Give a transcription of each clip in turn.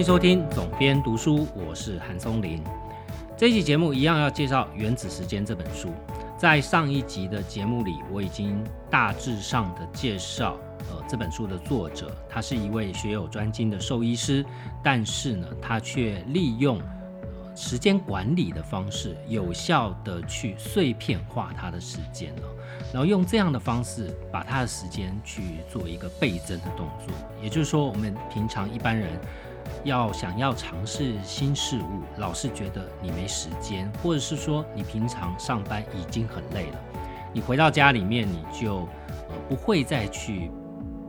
迎收听总编读书，我是韩松林。这一集节目一样要介绍《原子时间》这本书。在上一集的节目里，我已经大致上的介绍，呃，这本书的作者，他是一位学有专精的兽医师，但是呢，他却利用时间管理的方式，有效的去碎片化他的时间了。然后用这样的方式，把他的时间去做一个倍增的动作。也就是说，我们平常一般人。要想要尝试新事物，老是觉得你没时间，或者是说你平常上班已经很累了，你回到家里面你就呃不会再去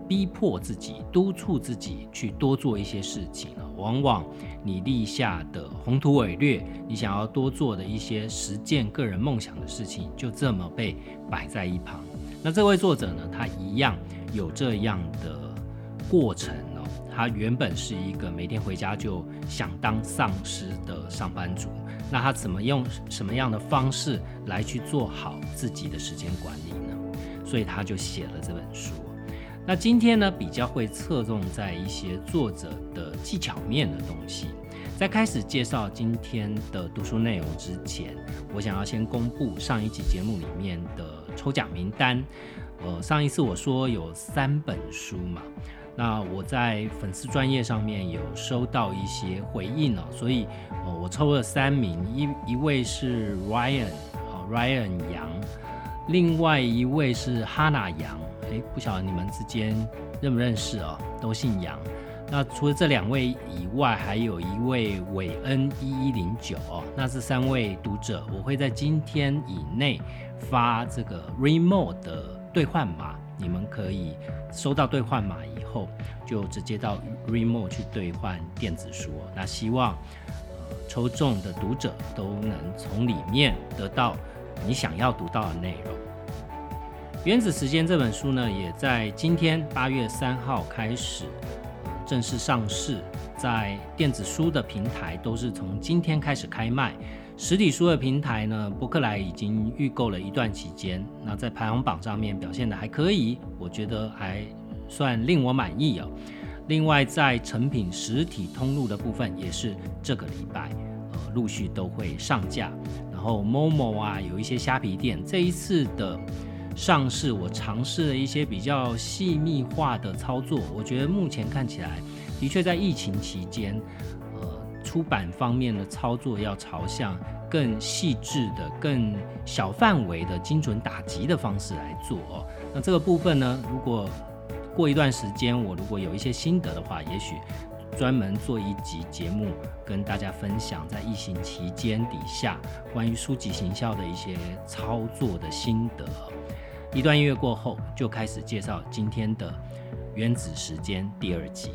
逼迫自己、督促自己去多做一些事情了。往往你立下的宏图伟略，你想要多做的一些实践个人梦想的事情，就这么被摆在一旁。那这位作者呢，他一样有这样的过程。他原本是一个每天回家就想当丧尸的上班族，那他怎么用什么样的方式来去做好自己的时间管理呢？所以他就写了这本书。那今天呢，比较会侧重在一些作者的技巧面的东西。在开始介绍今天的读书内容之前，我想要先公布上一集节目里面的抽奖名单。呃，上一次我说有三本书嘛。那我在粉丝专业上面有收到一些回应哦，所以呃我抽了三名，一一位是 Ryan 啊 Ryan 杨，另外一位是 Hana 杨，哎不晓得你们之间认不认识哦，都姓杨。那除了这两位以外，还有一位韦恩一一零九哦，那这三位读者我会在今天以内发这个 remo 的兑换码。你们可以收到兑换码以后，就直接到 Remo 去兑换电子书。那希望呃抽中的读者都能从里面得到你想要读到的内容。《原子时间》这本书呢，也在今天八月三号开始正式上市，在电子书的平台都是从今天开始开卖。实体书的平台呢，博客来已经预购了一段期间，那在排行榜上面表现的还可以，我觉得还算令我满意哦。另外，在成品实体通路的部分，也是这个礼拜呃陆续都会上架。然后，Momo 啊，有一些虾皮店，这一次的上市，我尝试了一些比较细密化的操作，我觉得目前看起来，的确在疫情期间。出版方面的操作要朝向更细致的、更小范围的精准打击的方式来做。那这个部分呢，如果过一段时间我如果有一些心得的话，也许专门做一集节目跟大家分享在疫情期间底下关于书籍行销的一些操作的心得。一段音乐过后，就开始介绍今天的《原子时间》第二集。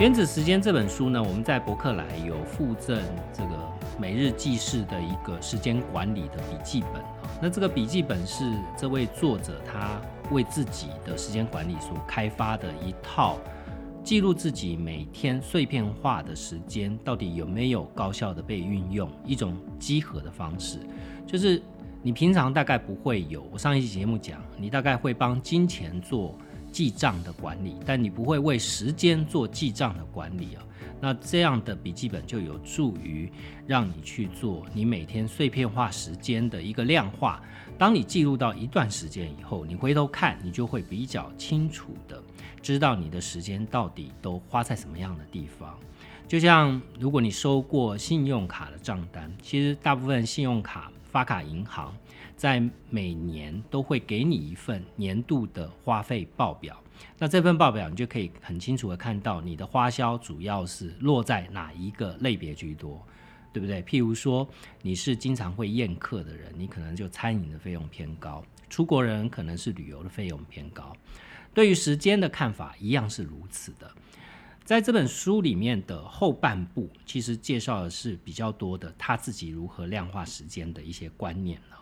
原子时间这本书呢，我们在博客来有附赠这个每日记事的一个时间管理的笔记本啊。那这个笔记本是这位作者他为自己的时间管理所开发的一套记录自己每天碎片化的时间到底有没有高效的被运用一种集合的方式。就是你平常大概不会有，我上一期节目讲，你大概会帮金钱做。记账的管理，但你不会为时间做记账的管理啊。那这样的笔记本就有助于让你去做你每天碎片化时间的一个量化。当你记录到一段时间以后，你回头看，你就会比较清楚的知道你的时间到底都花在什么样的地方。就像如果你收过信用卡的账单，其实大部分信用卡发卡银行。在每年都会给你一份年度的花费报表，那这份报表你就可以很清楚的看到你的花销主要是落在哪一个类别居多，对不对？譬如说你是经常会宴客的人，你可能就餐饮的费用偏高；出国人可能是旅游的费用偏高。对于时间的看法一样是如此的。在这本书里面的后半部，其实介绍的是比较多的他自己如何量化时间的一些观念了。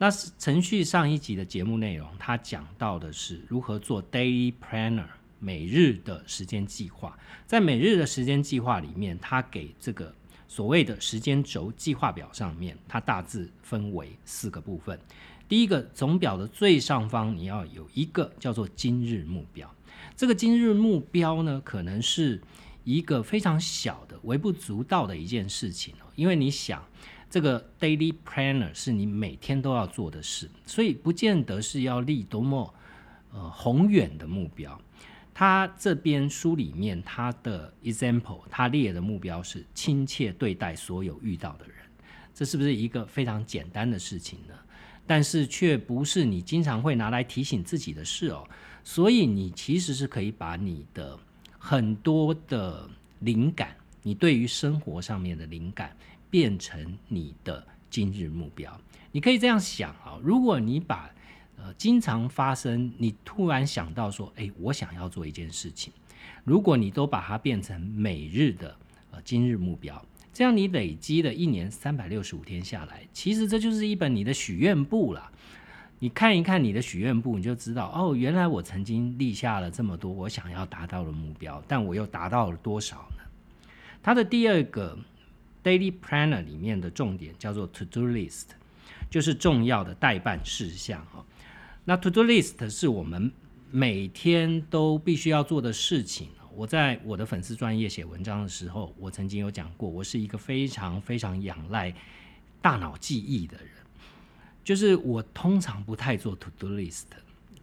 那程序上一集的节目内容，他讲到的是如何做 daily planner 每日的时间计划。在每日的时间计划里面，他给这个所谓的时间轴计划表上面，它大致分为四个部分。第一个总表的最上方，你要有一个叫做今日目标。这个今日目标呢，可能是一个非常小的、微不足道的一件事情哦。因为你想，这个 daily planner 是你每天都要做的事，所以不见得是要立多么呃宏远的目标。他这边书里面他的 example，他列的目标是亲切对待所有遇到的人。这是不是一个非常简单的事情呢？但是却不是你经常会拿来提醒自己的事哦，所以你其实是可以把你的很多的灵感，你对于生活上面的灵感，变成你的今日目标。你可以这样想啊，如果你把呃经常发生，你突然想到说，哎，我想要做一件事情，如果你都把它变成每日的呃今日目标。这样你累积的一年三百六十五天下来，其实这就是一本你的许愿簿了。你看一看你的许愿簿，你就知道哦，原来我曾经立下了这么多我想要达到的目标，但我又达到了多少呢？它的第二个 daily planner 里面的重点叫做 to do list，就是重要的代办事项哈。那 to do list 是我们每天都必须要做的事情。我在我的粉丝专业写文章的时候，我曾经有讲过，我是一个非常非常仰赖大脑记忆的人，就是我通常不太做 to do list，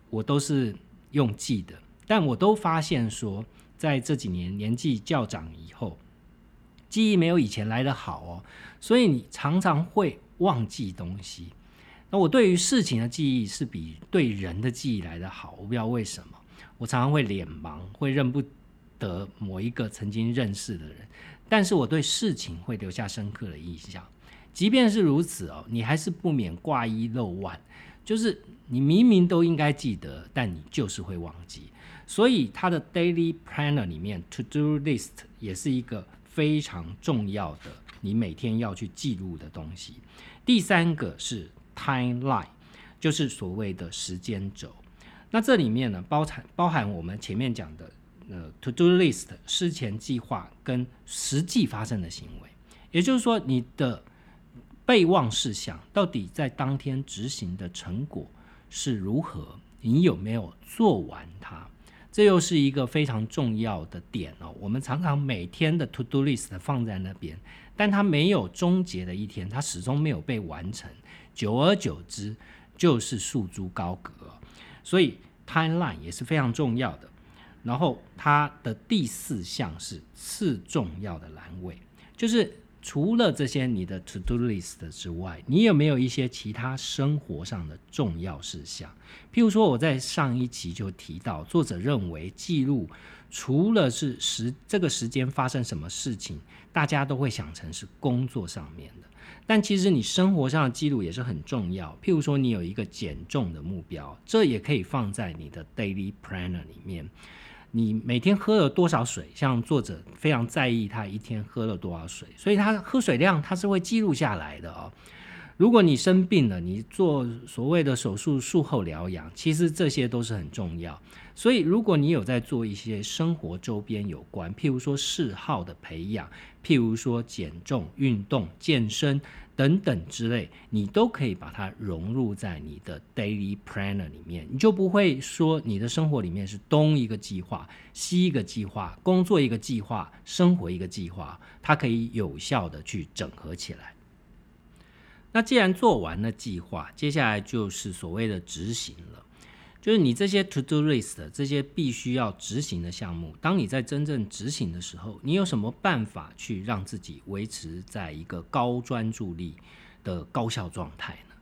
我都是用记的，但我都发现说，在这几年年纪较长以后，记忆没有以前来的好哦，所以你常常会忘记东西。那我对于事情的记忆是比对人的记忆来的好，我不知道为什么，我常常会脸盲，会认不。得某一个曾经认识的人，但是我对事情会留下深刻的印象。即便是如此哦，你还是不免挂一漏万，就是你明明都应该记得，但你就是会忘记。所以他的 daily planner 里面 to do list 也是一个非常重要的，你每天要去记录的东西。第三个是 timeline，就是所谓的时间轴。那这里面呢，包含包含我们前面讲的。呃，to do list 事前计划跟实际发生的行为，也就是说，你的备忘事项到底在当天执行的成果是如何？你有没有做完它？这又是一个非常重要的点哦。我们常常每天的 to do list 放在那边，但它没有终结的一天，它始终没有被完成，久而久之就是束之高阁。所以 timeline 也是非常重要的。然后它的第四项是次重要的栏位，就是除了这些你的 to do list 之外，你有没有一些其他生活上的重要事项？譬如说，我在上一期就提到，作者认为记录除了是时这个时间发生什么事情，大家都会想成是工作上面的，但其实你生活上的记录也是很重要。譬如说，你有一个减重的目标，这也可以放在你的 daily planner 里面。你每天喝了多少水？像作者非常在意他一天喝了多少水，所以他喝水量他是会记录下来的哦。如果你生病了，你做所谓的手术术后疗养，其实这些都是很重要。所以如果你有在做一些生活周边有关，譬如说嗜好的培养，譬如说减重、运动、健身。等等之类，你都可以把它融入在你的 daily planner 里面，你就不会说你的生活里面是东一个计划，西一个计划，工作一个计划，生活一个计划，它可以有效的去整合起来。那既然做完了计划，接下来就是所谓的执行了。就是你这些 to do list 这些必须要执行的项目，当你在真正执行的时候，你有什么办法去让自己维持在一个高专注力的高效状态呢？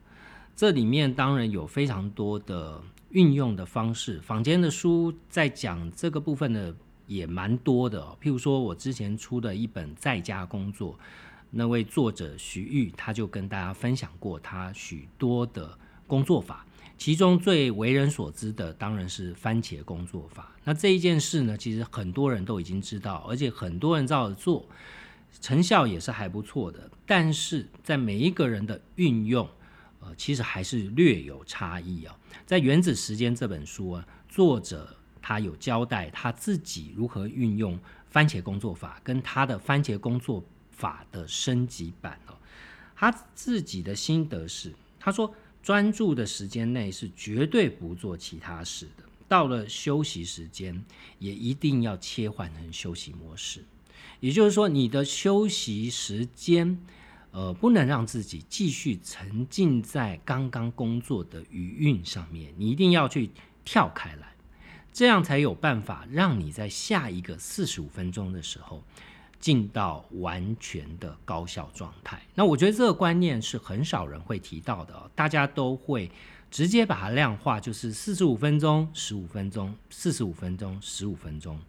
这里面当然有非常多的运用的方式，坊间的书在讲这个部分的也蛮多的。譬如说我之前出的一本在家工作，那位作者徐玉他就跟大家分享过他许多的工作法。其中最为人所知的当然是番茄工作法。那这一件事呢，其实很多人都已经知道，而且很多人照着做，成效也是还不错的。但是在每一个人的运用，呃，其实还是略有差异啊。在《原子时间》这本书啊，作者他有交代他自己如何运用番茄工作法，跟他的番茄工作法的升级版哦。他自己的心得是，他说专注的时间内是绝对不做其他事的，到了休息时间也一定要切换成休息模式。也就是说，你的休息时间，呃，不能让自己继续沉浸在刚刚工作的余韵上面，你一定要去跳开来，这样才有办法让你在下一个四十五分钟的时候进到完全的高效状态。那我觉得这个观念是很少人会提到的，大家都会直接把它量化，就是四十五分钟、十五分钟、四十五分钟、十五分钟。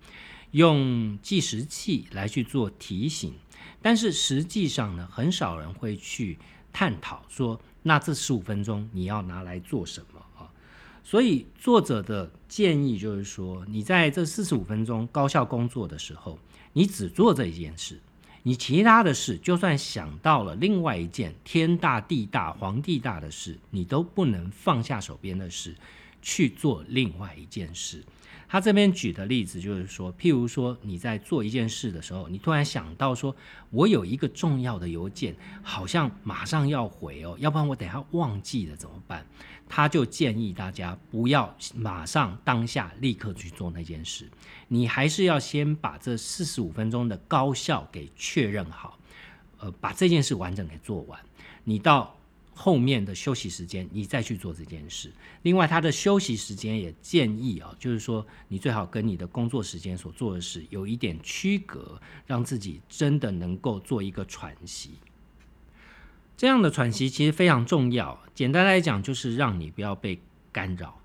用计时器来去做提醒，但是实际上呢，很少人会去探讨说，那这十五分钟你要拿来做什么啊？所以作者的建议就是说，你在这四十五分钟高效工作的时候，你只做这一件事，你其他的事，就算想到了另外一件天大地大皇帝大的事，你都不能放下手边的事去做另外一件事。他这边举的例子就是说，譬如说你在做一件事的时候，你突然想到说，我有一个重要的邮件，好像马上要回哦，要不然我等下忘记了怎么办？他就建议大家不要马上当下立刻去做那件事，你还是要先把这四十五分钟的高效给确认好，呃，把这件事完整给做完，你到。后面的休息时间，你再去做这件事。另外，他的休息时间也建议啊，就是说你最好跟你的工作时间所做的事有一点区隔，让自己真的能够做一个喘息。这样的喘息其实非常重要。简单来讲，就是让你不要被干扰。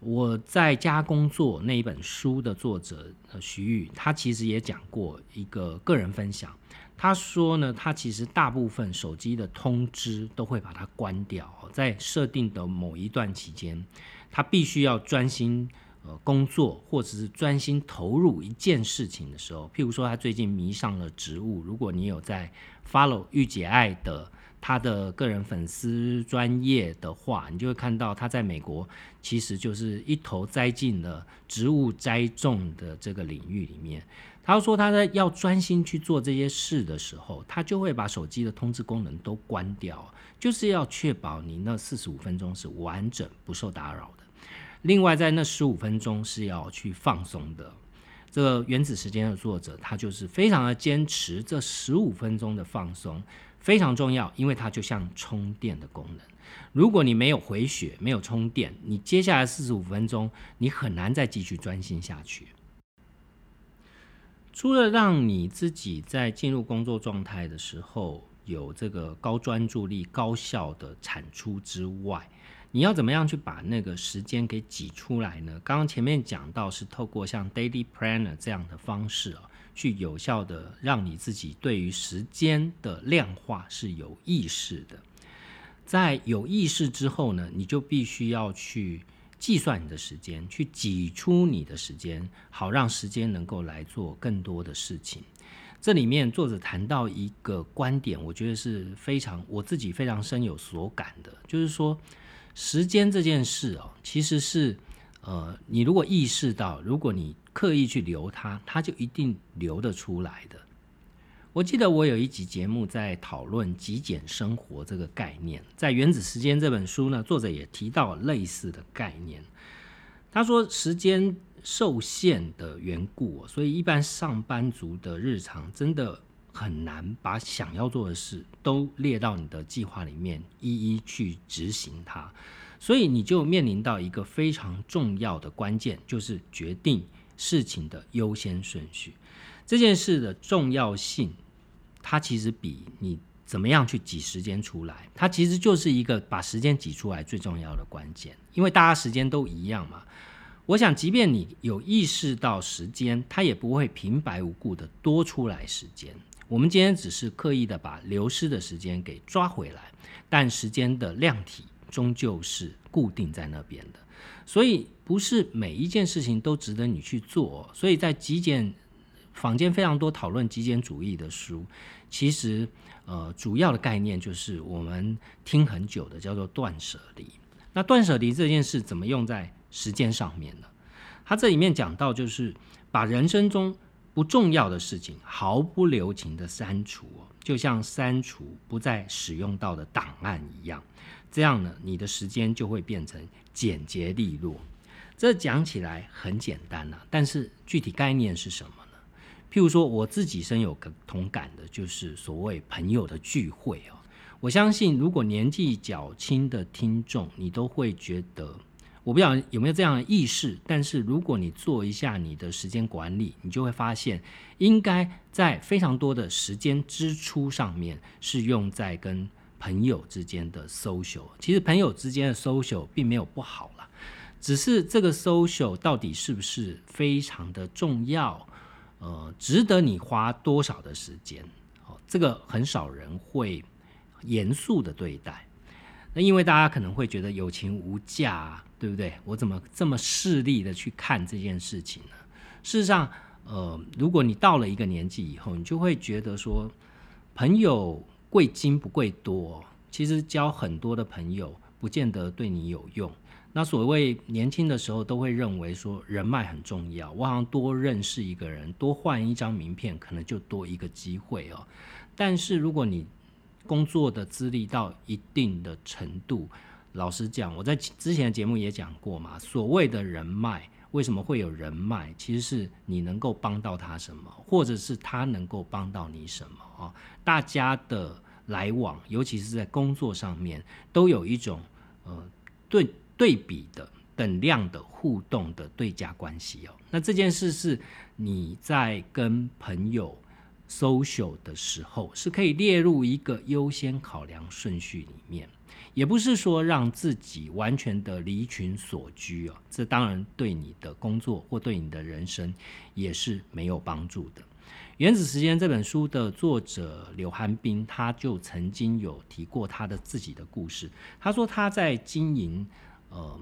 我在家工作那一本书的作者徐玉，他其实也讲过一个个人分享。他说呢，他其实大部分手机的通知都会把它关掉，在设定的某一段期间，他必须要专心呃工作，或者是专心投入一件事情的时候，譬如说他最近迷上了植物，如果你有在 follow 御姐爱的他的个人粉丝专业的话，你就会看到他在美国其实就是一头栽进了植物栽种的这个领域里面。他说他在要专心去做这些事的时候，他就会把手机的通知功能都关掉，就是要确保你那四十五分钟是完整不受打扰的。另外，在那十五分钟是要去放松的。这个原子时间的作者，他就是非常的坚持这十五分钟的放松非常重要，因为它就像充电的功能。如果你没有回血，没有充电，你接下来四十五分钟你很难再继续专心下去。除了让你自己在进入工作状态的时候有这个高专注力、高效的产出之外，你要怎么样去把那个时间给挤出来呢？刚刚前面讲到是透过像 Daily Planner 这样的方式啊，去有效的让你自己对于时间的量化是有意识的。在有意识之后呢，你就必须要去。计算你的时间，去挤出你的时间，好让时间能够来做更多的事情。这里面作者谈到一个观点，我觉得是非常我自己非常深有所感的，就是说时间这件事哦，其实是呃，你如果意识到，如果你刻意去留它，它就一定留得出来的。我记得我有一集节目在讨论极简生活这个概念，在《原子时间》这本书呢，作者也提到类似的概念。他说，时间受限的缘故，所以一般上班族的日常真的很难把想要做的事都列到你的计划里面，一一去执行它。所以你就面临到一个非常重要的关键，就是决定事情的优先顺序。这件事的重要性。它其实比你怎么样去挤时间出来，它其实就是一个把时间挤出来最重要的关键。因为大家时间都一样嘛，我想，即便你有意识到时间，它也不会平白无故的多出来时间。我们今天只是刻意的把流失的时间给抓回来，但时间的量体终究是固定在那边的，所以不是每一件事情都值得你去做。所以在极简。坊间非常多讨论极简主义的书，其实呃主要的概念就是我们听很久的叫做断舍离。那断舍离这件事怎么用在时间上面呢？它这里面讲到就是把人生中不重要的事情毫不留情的删除，就像删除不再使用到的档案一样。这样呢，你的时间就会变成简洁利落。这讲起来很简单呐，但是具体概念是什么呢？譬如说，我自己深有个同感的，就是所谓朋友的聚会哦。我相信，如果年纪较轻的听众，你都会觉得，我不知道有没有这样的意识。但是，如果你做一下你的时间管理，你就会发现，应该在非常多的时间支出上面是用在跟朋友之间的 social。其实，朋友之间的 social 并没有不好啦。只是这个 social 到底是不是非常的重要？呃，值得你花多少的时间？哦，这个很少人会严肃的对待。那因为大家可能会觉得友情无价，对不对？我怎么这么势利的去看这件事情呢？事实上，呃，如果你到了一个年纪以后，你就会觉得说，朋友贵精不贵多。其实交很多的朋友，不见得对你有用。那所谓年轻的时候都会认为说人脉很重要，我好像多认识一个人，多换一张名片，可能就多一个机会哦。但是如果你工作的资历到一定的程度，老实讲，我在之前的节目也讲过嘛，所谓的人脉，为什么会有人脉？其实是你能够帮到他什么，或者是他能够帮到你什么啊？大家的来往，尤其是在工作上面，都有一种呃对。对比的等量的互动的对价关系哦，那这件事是你在跟朋友 social 的时候是可以列入一个优先考量顺序里面，也不是说让自己完全的离群所居哦，这当然对你的工作或对你的人生也是没有帮助的。《原子时间》这本书的作者刘寒冰，他就曾经有提过他的自己的故事，他说他在经营。呃，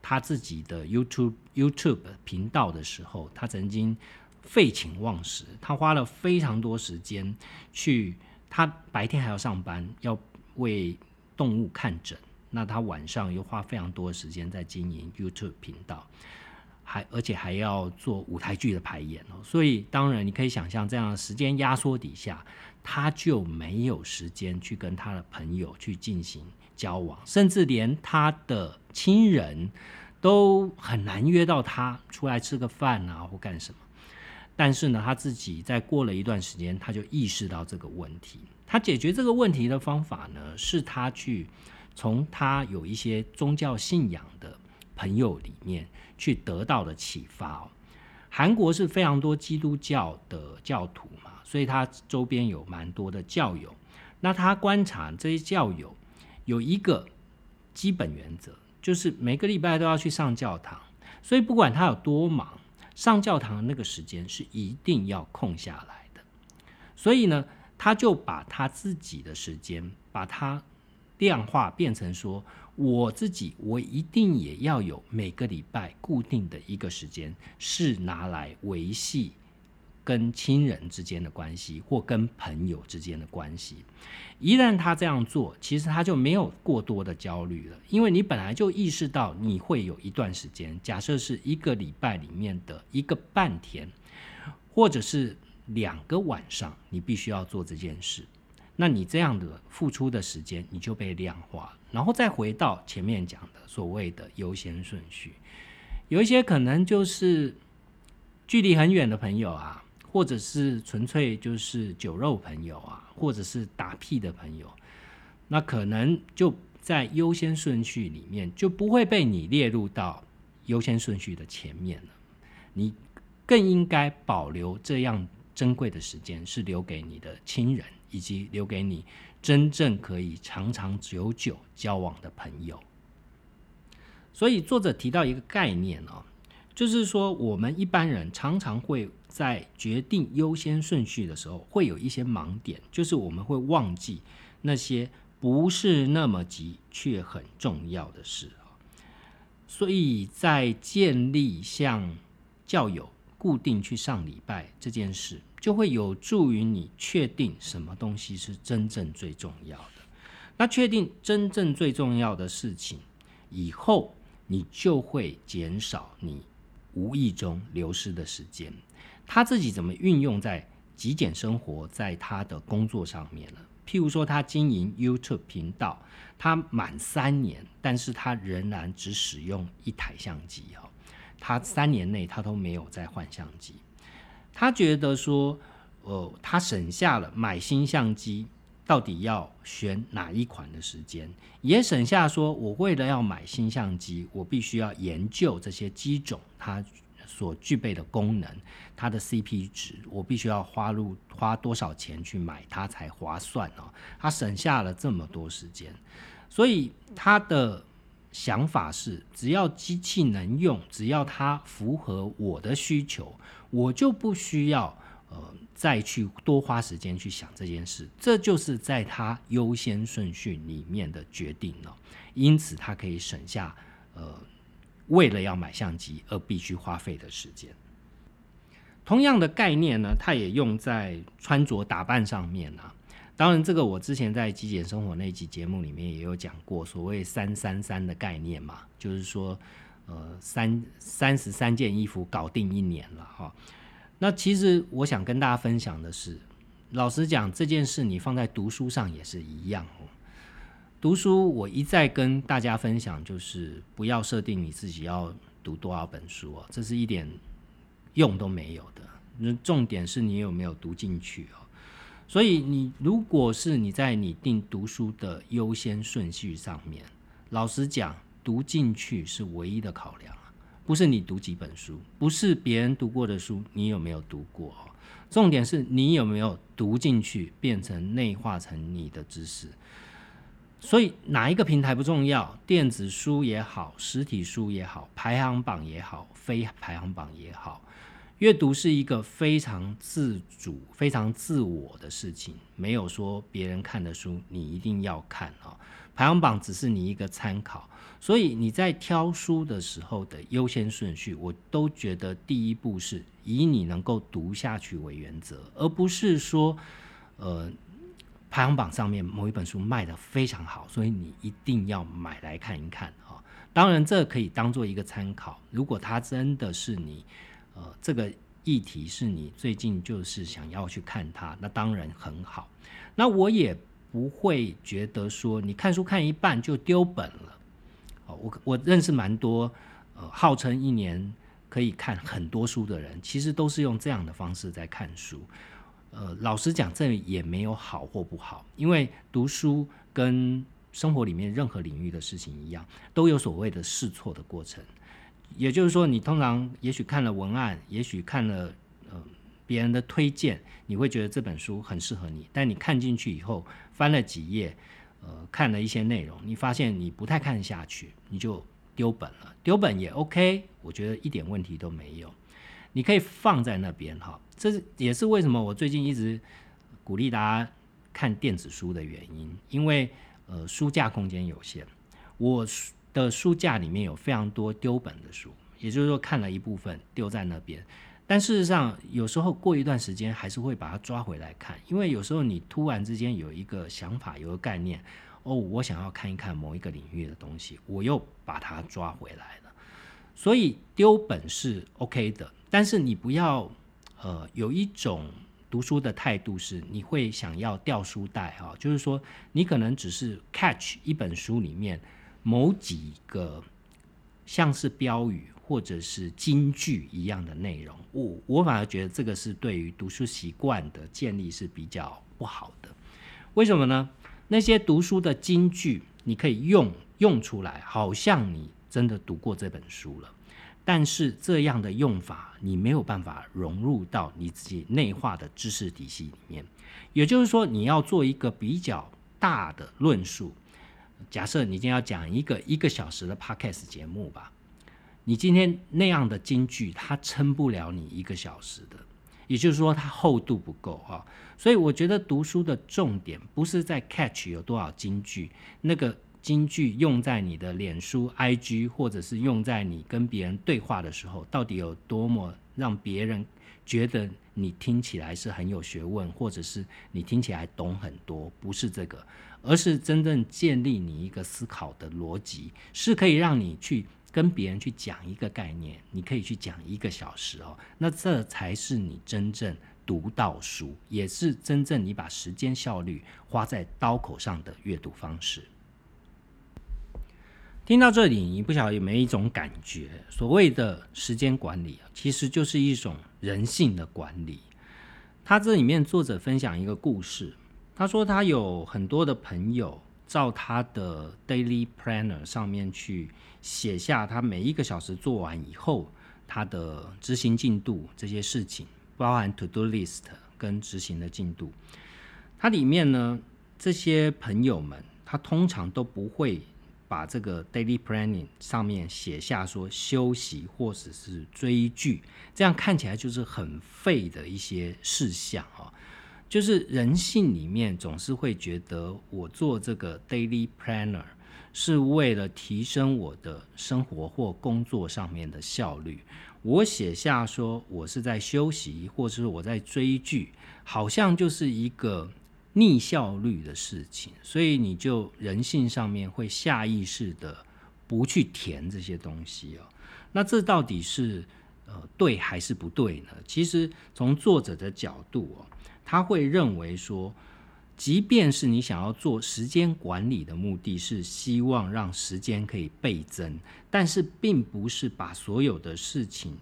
他自己的 YouTube YouTube 频道的时候，他曾经废寝忘食，他花了非常多时间去，他白天还要上班，要为动物看诊，那他晚上又花非常多的时间在经营 YouTube 频道，还而且还要做舞台剧的排演哦，所以当然你可以想象，这样的时间压缩底下，他就没有时间去跟他的朋友去进行。交往，甚至连他的亲人都很难约到他出来吃个饭啊，或干什么。但是呢，他自己在过了一段时间，他就意识到这个问题。他解决这个问题的方法呢，是他去从他有一些宗教信仰的朋友里面去得到的启发哦。韩国是非常多基督教的教徒嘛，所以他周边有蛮多的教友。那他观察这些教友。有一个基本原则，就是每个礼拜都要去上教堂，所以不管他有多忙，上教堂的那个时间是一定要空下来的。所以呢，他就把他自己的时间，把它量化变成说，我自己我一定也要有每个礼拜固定的一个时间，是拿来维系。跟亲人之间的关系，或跟朋友之间的关系，一旦他这样做，其实他就没有过多的焦虑了，因为你本来就意识到你会有一段时间，假设是一个礼拜里面的一个半天，或者是两个晚上，你必须要做这件事，那你这样的付出的时间，你就被量化了，然后再回到前面讲的所谓的优先顺序，有一些可能就是距离很远的朋友啊。或者是纯粹就是酒肉朋友啊，或者是打屁的朋友，那可能就在优先顺序里面就不会被你列入到优先顺序的前面了。你更应该保留这样珍贵的时间，是留给你的亲人，以及留给你真正可以长长久久交往的朋友。所以作者提到一个概念哦，就是说我们一般人常常会。在决定优先顺序的时候，会有一些盲点，就是我们会忘记那些不是那么急却很重要的事所以在建立像教友固定去上礼拜这件事，就会有助于你确定什么东西是真正最重要的。那确定真正最重要的事情以后，你就会减少你。无意中流失的时间。他自己怎么运用在极简生活，在他的工作上面呢？譬如说，他经营 YouTube 频道，他满三年，但是他仍然只使用一台相机哦，他三年内他都没有再换相机。他觉得说，呃，他省下了买新相机到底要选哪一款的时间，也省下说我为了要买新相机，我必须要研究这些机种，它。所具备的功能，它的 CP 值，我必须要花入花多少钱去买它才划算哦。他省下了这么多时间，所以他的想法是，只要机器能用，只要它符合我的需求，我就不需要呃再去多花时间去想这件事。这就是在他优先顺序里面的决定了，因此他可以省下呃。为了要买相机而必须花费的时间，同样的概念呢，它也用在穿着打扮上面啊。当然，这个我之前在极简生活那集节目里面也有讲过，所谓“三三三”的概念嘛，就是说，呃，三三十三件衣服搞定一年了哈。那其实我想跟大家分享的是，老实讲，这件事你放在读书上也是一样哦。读书，我一再跟大家分享，就是不要设定你自己要读多少本书哦，这是一点用都没有的。那重点是你有没有读进去哦。所以你如果是你在你定读书的优先顺序上面，老实讲，读进去是唯一的考量啊，不是你读几本书，不是别人读过的书，你有没有读过？重点是你有没有读进去，变成内化成你的知识。所以哪一个平台不重要？电子书也好，实体书也好，排行榜也好，非排行榜也好，阅读是一个非常自主、非常自我的事情。没有说别人看的书你一定要看啊，排行榜只是你一个参考。所以你在挑书的时候的优先顺序，我都觉得第一步是以你能够读下去为原则，而不是说，呃。排行榜上面某一本书卖的非常好，所以你一定要买来看一看啊！当然，这可以当做一个参考。如果它真的是你，呃，这个议题是你最近就是想要去看它，那当然很好。那我也不会觉得说你看书看一半就丢本了。我我认识蛮多，呃，号称一年可以看很多书的人，其实都是用这样的方式在看书。呃，老实讲，这也没有好或不好，因为读书跟生活里面任何领域的事情一样，都有所谓的试错的过程。也就是说，你通常也许看了文案，也许看了呃别人的推荐，你会觉得这本书很适合你，但你看进去以后，翻了几页，呃，看了一些内容，你发现你不太看下去，你就丢本了。丢本也 OK，我觉得一点问题都没有。你可以放在那边哈，这也是为什么我最近一直鼓励大家看电子书的原因，因为呃书架空间有限，我的书架里面有非常多丢本的书，也就是说看了一部分丢在那边，但事实上有时候过一段时间还是会把它抓回来看，因为有时候你突然之间有一个想法，有个概念，哦，我想要看一看某一个领域的东西，我又把它抓回来了，所以丢本是 OK 的。但是你不要，呃，有一种读书的态度是，你会想要掉书袋哈，就是说，你可能只是 catch 一本书里面某几个像是标语或者是金句一样的内容，我我反而觉得这个是对于读书习惯的建立是比较不好的。为什么呢？那些读书的金句，你可以用用出来，好像你真的读过这本书了。但是这样的用法，你没有办法融入到你自己内化的知识体系里面。也就是说，你要做一个比较大的论述。假设你今天要讲一个一个小时的 podcast 节目吧，你今天那样的金句，它撑不了你一个小时的。也就是说，它厚度不够啊。所以我觉得读书的重点不是在 catch 有多少金句，那个。金句用在你的脸书、IG，或者是用在你跟别人对话的时候，到底有多么让别人觉得你听起来是很有学问，或者是你听起来懂很多？不是这个，而是真正建立你一个思考的逻辑，是可以让你去跟别人去讲一个概念，你可以去讲一个小时哦，那这才是你真正读到书，也是真正你把时间效率花在刀口上的阅读方式。听到这里，你不晓得有没有一种感觉？所谓的时间管理，其实就是一种人性的管理。他这里面作者分享一个故事，他说他有很多的朋友照他的 daily planner 上面去写下他每一个小时做完以后他的执行进度这些事情，包含 to do list 跟执行的进度。它里面呢，这些朋友们他通常都不会。把这个 daily planning 上面写下说休息或者是追剧，这样看起来就是很废的一些事项啊。就是人性里面总是会觉得，我做这个 daily planner 是为了提升我的生活或工作上面的效率。我写下说我是在休息，或者是我在追剧，好像就是一个。逆效率的事情，所以你就人性上面会下意识的不去填这些东西哦。那这到底是呃对还是不对呢？其实从作者的角度哦，他会认为说，即便是你想要做时间管理的目的是希望让时间可以倍增，但是并不是把所有的事情。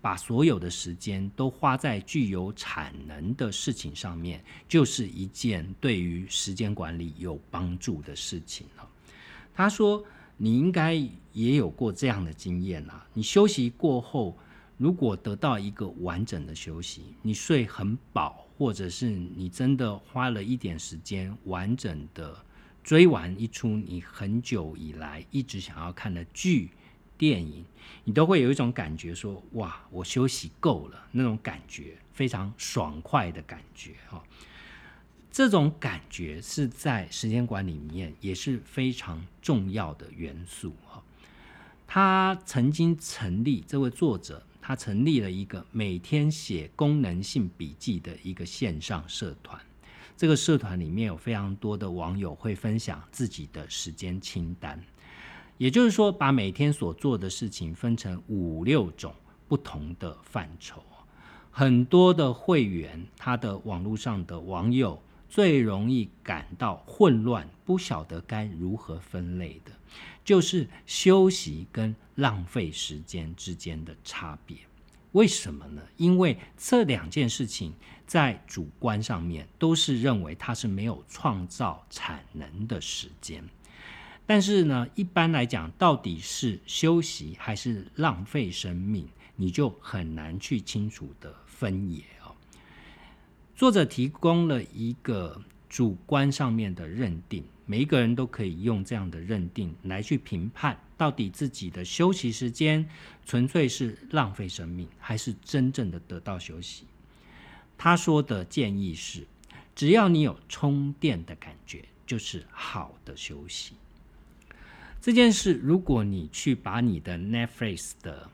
把所有的时间都花在具有产能的事情上面，就是一件对于时间管理有帮助的事情了。他说：“你应该也有过这样的经验啊，你休息过后，如果得到一个完整的休息，你睡很饱，或者是你真的花了一点时间完整的追完一出你很久以来一直想要看的剧。”电影，你都会有一种感觉，说哇，我休息够了，那种感觉非常爽快的感觉哈。这种感觉是在时间管理里面也是非常重要的元素哈。他曾经成立这位作者，他成立了一个每天写功能性笔记的一个线上社团。这个社团里面有非常多的网友会分享自己的时间清单。也就是说，把每天所做的事情分成五六种不同的范畴。很多的会员，他的网络上的网友最容易感到混乱，不晓得该如何分类的，就是休息跟浪费时间之间的差别。为什么呢？因为这两件事情在主观上面都是认为它是没有创造产能的时间。但是呢，一般来讲，到底是休息还是浪费生命，你就很难去清楚的分野哦。作者提供了一个主观上面的认定，每一个人都可以用这样的认定来去评判，到底自己的休息时间纯粹是浪费生命，还是真正的得到休息。他说的建议是，只要你有充电的感觉，就是好的休息。这件事，如果你去把你的 Netflix 的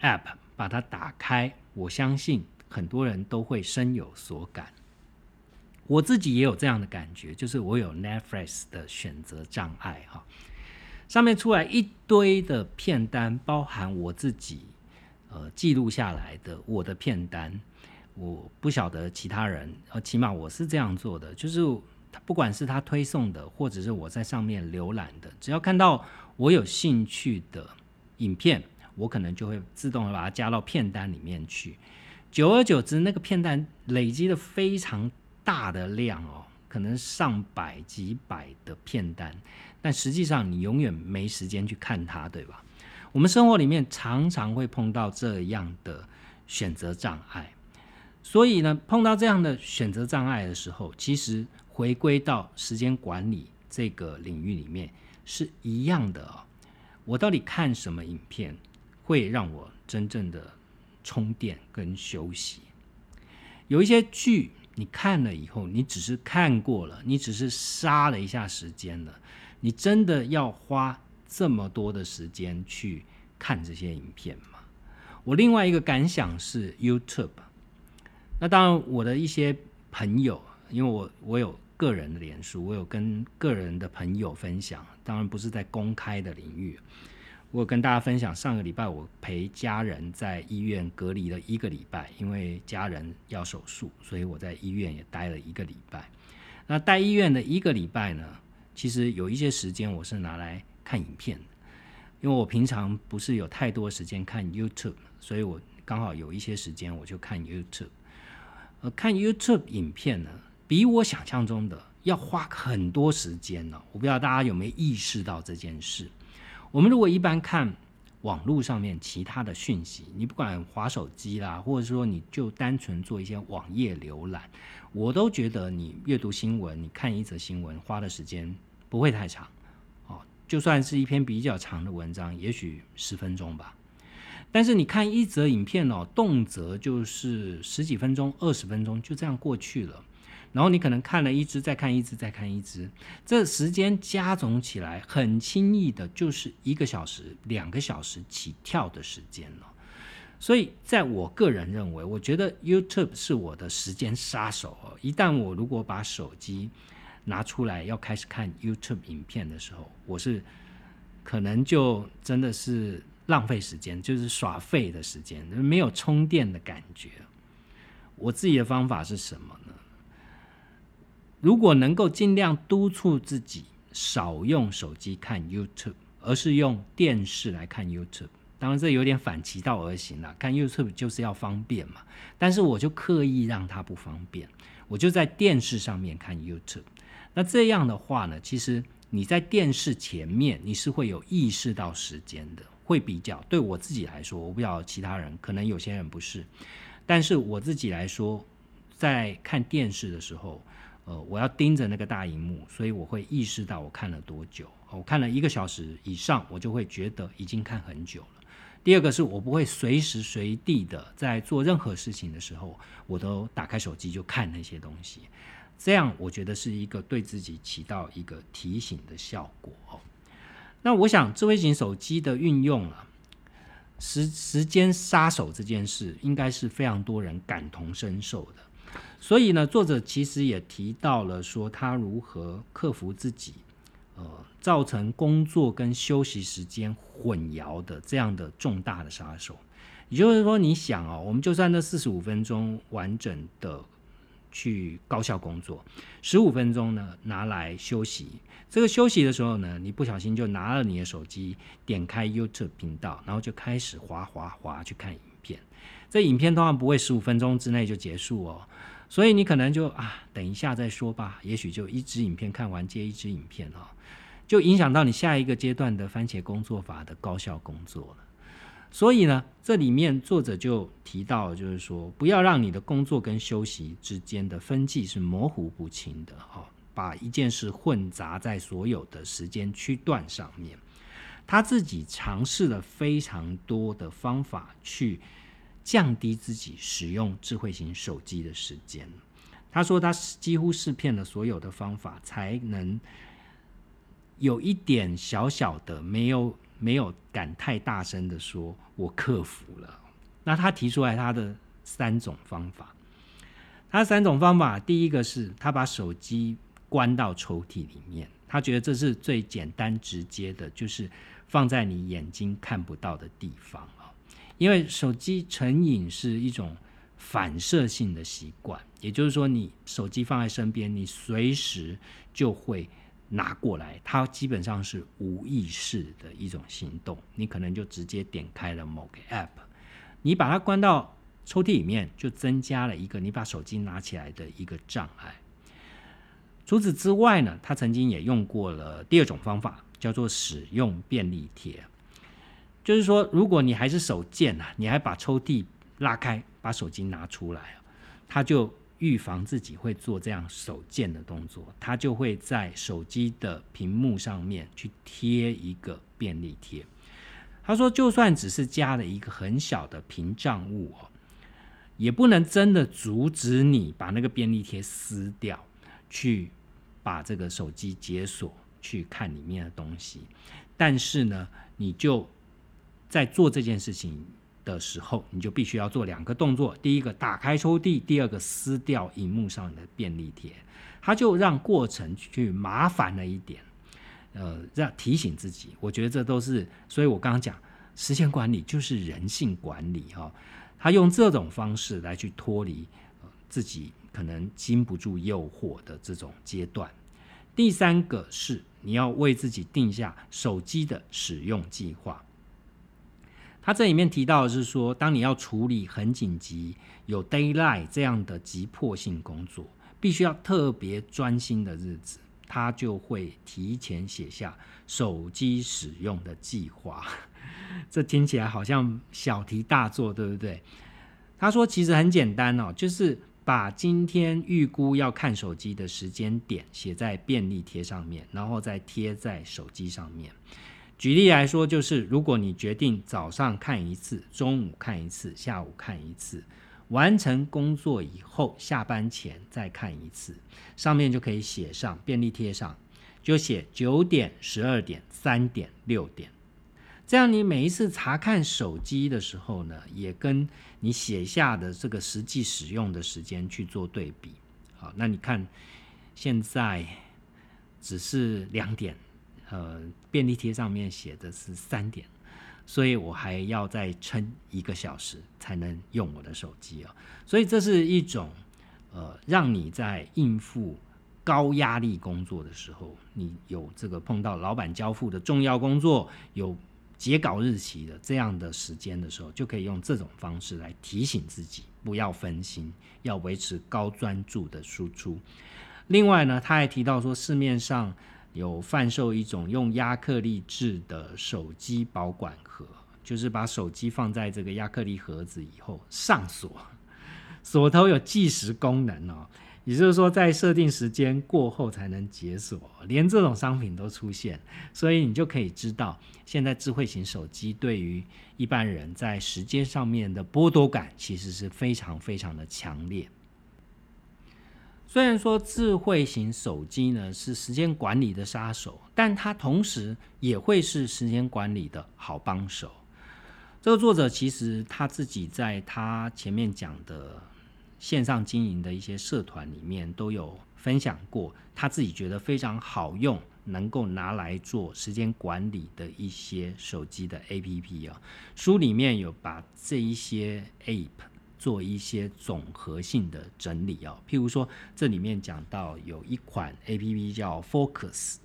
App 把它打开，我相信很多人都会深有所感。我自己也有这样的感觉，就是我有 Netflix 的选择障碍哈。上面出来一堆的片单，包含我自己呃记录下来的我的片单，我不晓得其他人，呃，起码我是这样做的，就是。不管是他推送的，或者是我在上面浏览的，只要看到我有兴趣的影片，我可能就会自动的把它加到片单里面去。久而久之，那个片单累积的非常大的量哦，可能上百几百的片单，但实际上你永远没时间去看它，对吧？我们生活里面常常会碰到这样的选择障碍，所以呢，碰到这样的选择障碍的时候，其实。回归到时间管理这个领域里面是一样的哦。我到底看什么影片会让我真正的充电跟休息？有一些剧你看了以后，你只是看过了，你只是杀了一下时间了。你真的要花这么多的时间去看这些影片吗？我另外一个感想是 YouTube。那当然，我的一些朋友，因为我我有。个人的书，我有跟个人的朋友分享，当然不是在公开的领域。我跟大家分享，上个礼拜我陪家人在医院隔离了一个礼拜，因为家人要手术，所以我在医院也待了一个礼拜。那待医院的一个礼拜呢，其实有一些时间我是拿来看影片的，因为我平常不是有太多时间看 YouTube，所以我刚好有一些时间我就看 YouTube。呃，看 YouTube 影片呢，比我想象中的要花很多时间呢。我不知道大家有没有意识到这件事。我们如果一般看网络上面其他的讯息，你不管划手机啦，或者说你就单纯做一些网页浏览，我都觉得你阅读新闻，你看一则新闻花的时间不会太长。哦，就算是一篇比较长的文章，也许十分钟吧。但是你看一则影片哦，动辄就是十几分钟、二十分钟，就这样过去了。然后你可能看了一只，再看一只，再看一只，这时间加总起来，很轻易的就是一个小时、两个小时起跳的时间了。所以，在我个人认为，我觉得 YouTube 是我的时间杀手哦。一旦我如果把手机拿出来要开始看 YouTube 影片的时候，我是可能就真的是。浪费时间就是耍废的时间，没有充电的感觉。我自己的方法是什么呢？如果能够尽量督促自己少用手机看 YouTube，而是用电视来看 YouTube。当然这有点反其道而行了，看 YouTube 就是要方便嘛。但是我就刻意让它不方便，我就在电视上面看 YouTube。那这样的话呢，其实你在电视前面你是会有意识到时间的。会比较对我自己来说，我不知道其他人，可能有些人不是，但是我自己来说，在看电视的时候，呃，我要盯着那个大荧幕，所以我会意识到我看了多久。我看了一个小时以上，我就会觉得已经看很久了。第二个是我不会随时随地的在做任何事情的时候，我都打开手机就看那些东西，这样我觉得是一个对自己起到一个提醒的效果。那我想，智慧型手机的运用啊，时时间杀手这件事，应该是非常多人感同身受的。所以呢，作者其实也提到了说，他如何克服自己呃造成工作跟休息时间混淆的这样的重大的杀手。也就是说，你想哦，我们就算那四十五分钟完整的。去高效工作，十五分钟呢拿来休息。这个休息的时候呢，你不小心就拿了你的手机，点开 YouTube 频道，然后就开始滑滑滑去看影片。这影片通常不会十五分钟之内就结束哦，所以你可能就啊，等一下再说吧。也许就一支影片看完接一支影片哦，就影响到你下一个阶段的番茄工作法的高效工作了。所以呢，这里面作者就提到，就是说，不要让你的工作跟休息之间的分际是模糊不清的，哈，把一件事混杂在所有的时间区段上面。他自己尝试了非常多的方法去降低自己使用智慧型手机的时间。他说，他几乎试遍了所有的方法，才能有一点小小的没有。没有敢太大声的说，我克服了。那他提出来他的三种方法，他三种方法，第一个是他把手机关到抽屉里面，他觉得这是最简单直接的，就是放在你眼睛看不到的地方。因为手机成瘾是一种反射性的习惯，也就是说，你手机放在身边，你随时就会。拿过来，它基本上是无意识的一种行动。你可能就直接点开了某个 App，你把它关到抽屉里面，就增加了一个你把手机拿起来的一个障碍。除此之外呢，他曾经也用过了第二种方法，叫做使用便利贴。就是说，如果你还是手贱啊，你还把抽屉拉开，把手机拿出来他就。预防自己会做这样手贱的动作，他就会在手机的屏幕上面去贴一个便利贴。他说，就算只是加了一个很小的屏障物哦，也不能真的阻止你把那个便利贴撕掉，去把这个手机解锁去看里面的东西。但是呢，你就在做这件事情。的时候，你就必须要做两个动作：第一个打开抽屉，第二个撕掉荧幕上的便利贴。它就让过程去麻烦了一点。呃，让提醒自己。我觉得这都是，所以我刚刚讲时间管理就是人性管理哈。他用这种方式来去脱离自己可能经不住诱惑的这种阶段。第三个是你要为自己定下手机的使用计划。他这里面提到的是说，当你要处理很紧急、有 d a y l i g h t 这样的急迫性工作，必须要特别专心的日子，他就会提前写下手机使用的计划。这听起来好像小题大做，对不对？他说其实很简单哦，就是把今天预估要看手机的时间点写在便利贴上面，然后再贴在手机上面。举例来说，就是如果你决定早上看一次，中午看一次，下午看一次，完成工作以后，下班前再看一次，上面就可以写上便利贴上，就写九点、十二点、三点、六点。这样你每一次查看手机的时候呢，也跟你写下的这个实际使用的时间去做对比。好，那你看现在只是两点。呃，便利贴上面写的是三点，所以我还要再撑一个小时才能用我的手机啊。所以这是一种呃，让你在应付高压力工作的时候，你有这个碰到老板交付的重要工作，有截稿日期的这样的时间的时候，就可以用这种方式来提醒自己不要分心，要维持高专注的输出。另外呢，他还提到说市面上。有贩售一种用亚克力制的手机保管盒，就是把手机放在这个亚克力盒子以后上锁，锁头有计时功能哦，也就是说在设定时间过后才能解锁，连这种商品都出现，所以你就可以知道，现在智慧型手机对于一般人在时间上面的剥夺感其实是非常非常的强烈。虽然说智慧型手机呢是时间管理的杀手，但它同时也会是时间管理的好帮手。这个作者其实他自己在他前面讲的线上经营的一些社团里面都有分享过，他自己觉得非常好用，能够拿来做时间管理的一些手机的 APP 啊。书里面有把这一些 App。做一些总合性的整理哦，譬如说这里面讲到有一款 A P P 叫 Focus，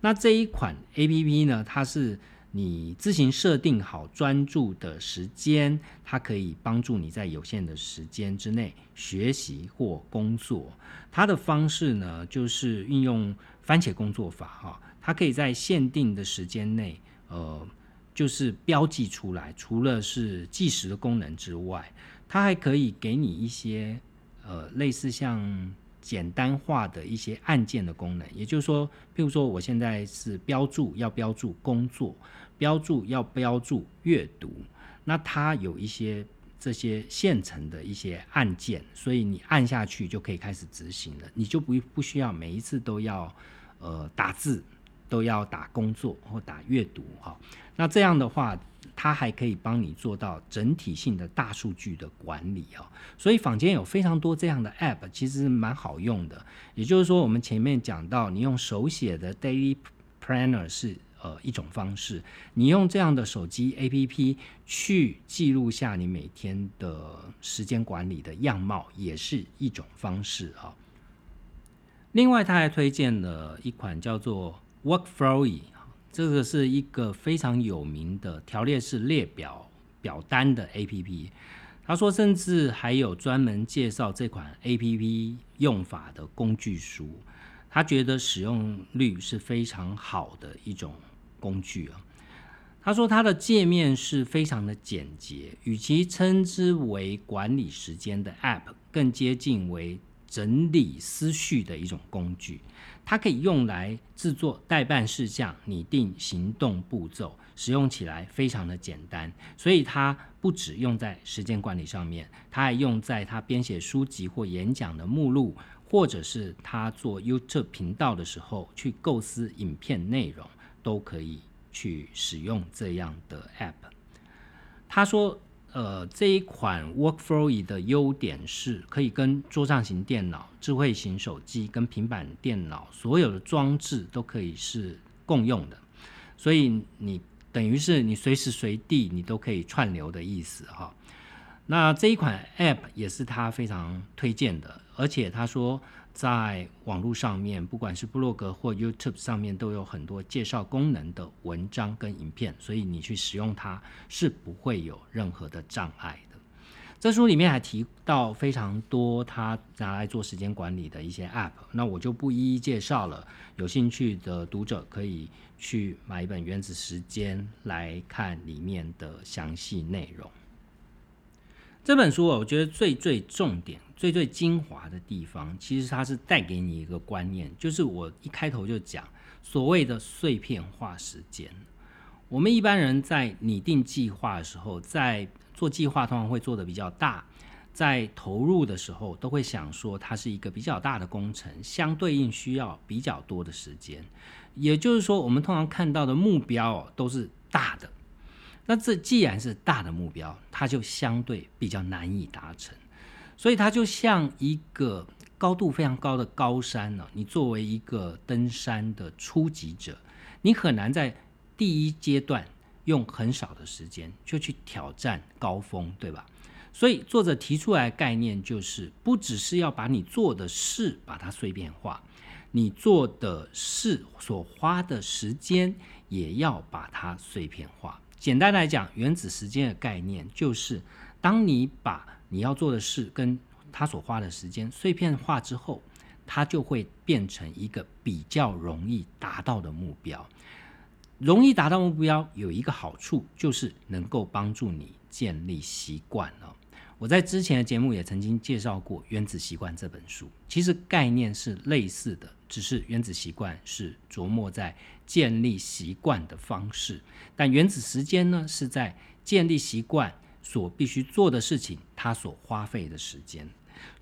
那这一款 A P P 呢，它是你自行设定好专注的时间，它可以帮助你在有限的时间之内学习或工作。它的方式呢，就是运用番茄工作法哈，它可以在限定的时间内，呃，就是标记出来，除了是计时的功能之外。它还可以给你一些呃类似像简单化的一些按键的功能，也就是说，譬如说我现在是标注要标注工作，标注要标注阅读，那它有一些这些现成的一些按键，所以你按下去就可以开始执行了，你就不不需要每一次都要呃打字，都要打工作或打阅读哈，那这样的话。它还可以帮你做到整体性的大数据的管理啊，所以坊间有非常多这样的 App，其实蛮好用的。也就是说，我们前面讲到，你用手写的 Daily Planner 是呃一种方式，你用这样的手机 APP 去记录下你每天的时间管理的样貌，也是一种方式啊。另外，他还推荐了一款叫做 Workflowy。这个是一个非常有名的条列式列表表单的 A P P。他说，甚至还有专门介绍这款 A P P 用法的工具书。他觉得使用率是非常好的一种工具啊。他说，它的界面是非常的简洁，与其称之为管理时间的 App，更接近为整理思绪的一种工具。它可以用来制作代办事项、拟定行动步骤，使用起来非常的简单。所以它不只用在时间管理上面，它还用在他编写书籍或演讲的目录，或者是他做 YouTube 频道的时候去构思影片内容，都可以去使用这样的 App。他说。呃，这一款 WorkFlow 的优点是可以跟桌上型电脑、智慧型手机跟平板电脑所有的装置都可以是共用的，所以你等于是你随时随地你都可以串流的意思哈。那这一款 App 也是他非常推荐的，而且他说在网络上面，不管是布洛格或 YouTube 上面，都有很多介绍功能的文章跟影片，所以你去使用它是不会有任何的障碍的。这书里面还提到非常多他拿来做时间管理的一些 App，那我就不一一介绍了。有兴趣的读者可以去买一本《原子时间》来看里面的详细内容。这本书我觉得最最重点、最最精华的地方，其实它是带给你一个观念，就是我一开头就讲所谓的碎片化时间。我们一般人在拟定计划的时候，在做计划通常会做的比较大，在投入的时候都会想说它是一个比较大的工程，相对应需要比较多的时间。也就是说，我们通常看到的目标都是大的。那这既然是大的目标，它就相对比较难以达成，所以它就像一个高度非常高的高山呢。你作为一个登山的初级者，你很难在第一阶段用很少的时间就去挑战高峰，对吧？所以作者提出来的概念就是，不只是要把你做的事把它碎片化，你做的事所花的时间也要把它碎片化。简单来讲，原子时间的概念就是，当你把你要做的事跟他所花的时间碎片化之后，它就会变成一个比较容易达到的目标。容易达到目标有一个好处，就是能够帮助你建立习惯了。我在之前的节目也曾经介绍过《原子习惯》这本书，其实概念是类似的，只是《原子习惯》是琢磨在建立习惯的方式，但原子时间呢是在建立习惯所必须做的事情，他所花费的时间。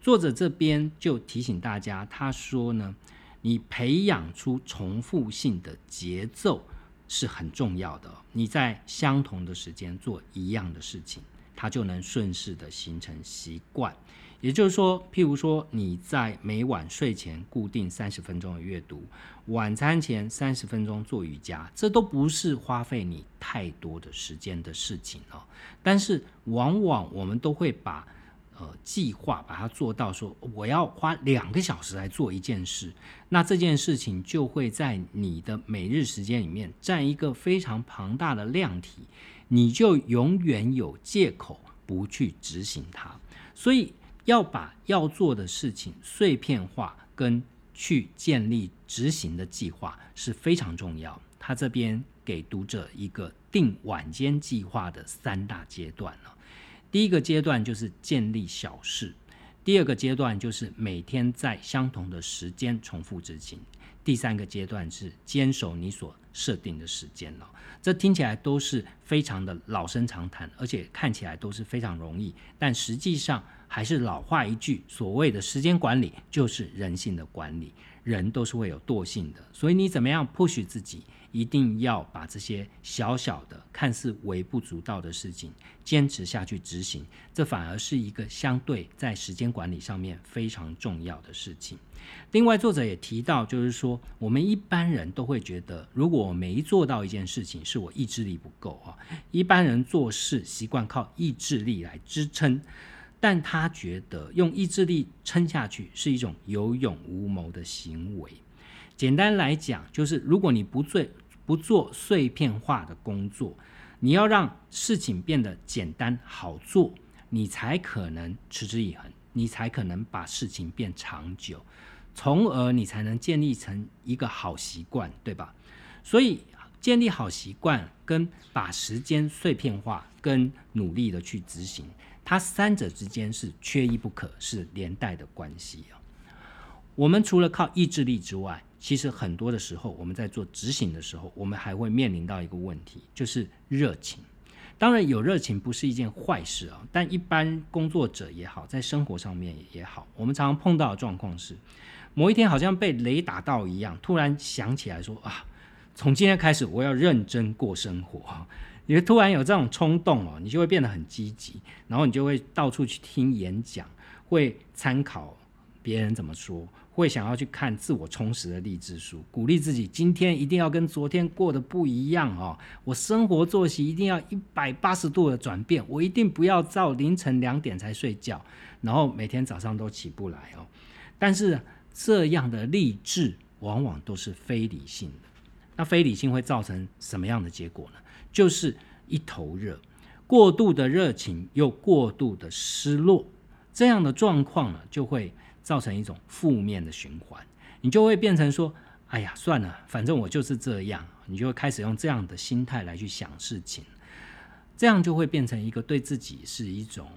作者这边就提醒大家，他说呢，你培养出重复性的节奏是很重要的，你在相同的时间做一样的事情。它就能顺势的形成习惯，也就是说，譬如说你在每晚睡前固定三十分钟的阅读，晚餐前三十分钟做瑜伽，这都不是花费你太多的时间的事情哦。但是往往我们都会把呃计划把它做到说我要花两个小时来做一件事，那这件事情就会在你的每日时间里面占一个非常庞大的量体。你就永远有借口不去执行它，所以要把要做的事情碎片化，跟去建立执行的计划是非常重要。他这边给读者一个定晚间计划的三大阶段了。第一个阶段就是建立小事，第二个阶段就是每天在相同的时间重复执行，第三个阶段是坚守你所设定的时间了。这听起来都是非常的老生常谈，而且看起来都是非常容易，但实际上还是老话一句：所谓的时间管理就是人性的管理，人都是会有惰性的，所以你怎么样 push 自己？一定要把这些小小的、看似微不足道的事情坚持下去执行，这反而是一个相对在时间管理上面非常重要的事情。另外，作者也提到，就是说，我们一般人都会觉得，如果我没做到一件事情，是我意志力不够啊。一般人做事习惯靠意志力来支撑，但他觉得用意志力撑下去是一种有勇无谋的行为。简单来讲，就是如果你不做不做碎片化的工作，你要让事情变得简单好做，你才可能持之以恒，你才可能把事情变长久，从而你才能建立成一个好习惯，对吧？所以建立好习惯跟把时间碎片化跟努力的去执行，它三者之间是缺一不可，是连带的关系啊。我们除了靠意志力之外，其实很多的时候，我们在做执行的时候，我们还会面临到一个问题，就是热情。当然，有热情不是一件坏事啊。但一般工作者也好，在生活上面也好，我们常常碰到的状况是，某一天好像被雷打到一样，突然想起来说啊，从今天开始我要认真过生活。你突然有这种冲动哦，你就会变得很积极，然后你就会到处去听演讲，会参考别人怎么说。会想要去看自我充实的励志书，鼓励自己今天一定要跟昨天过得不一样哦。我生活作息一定要一百八十度的转变，我一定不要到凌晨两点才睡觉，然后每天早上都起不来哦。但是这样的励志往往都是非理性的，那非理性会造成什么样的结果呢？就是一头热，过度的热情又过度的失落，这样的状况呢，就会。造成一种负面的循环，你就会变成说：“哎呀，算了，反正我就是这样。”你就会开始用这样的心态来去想事情，这样就会变成一个对自己是一种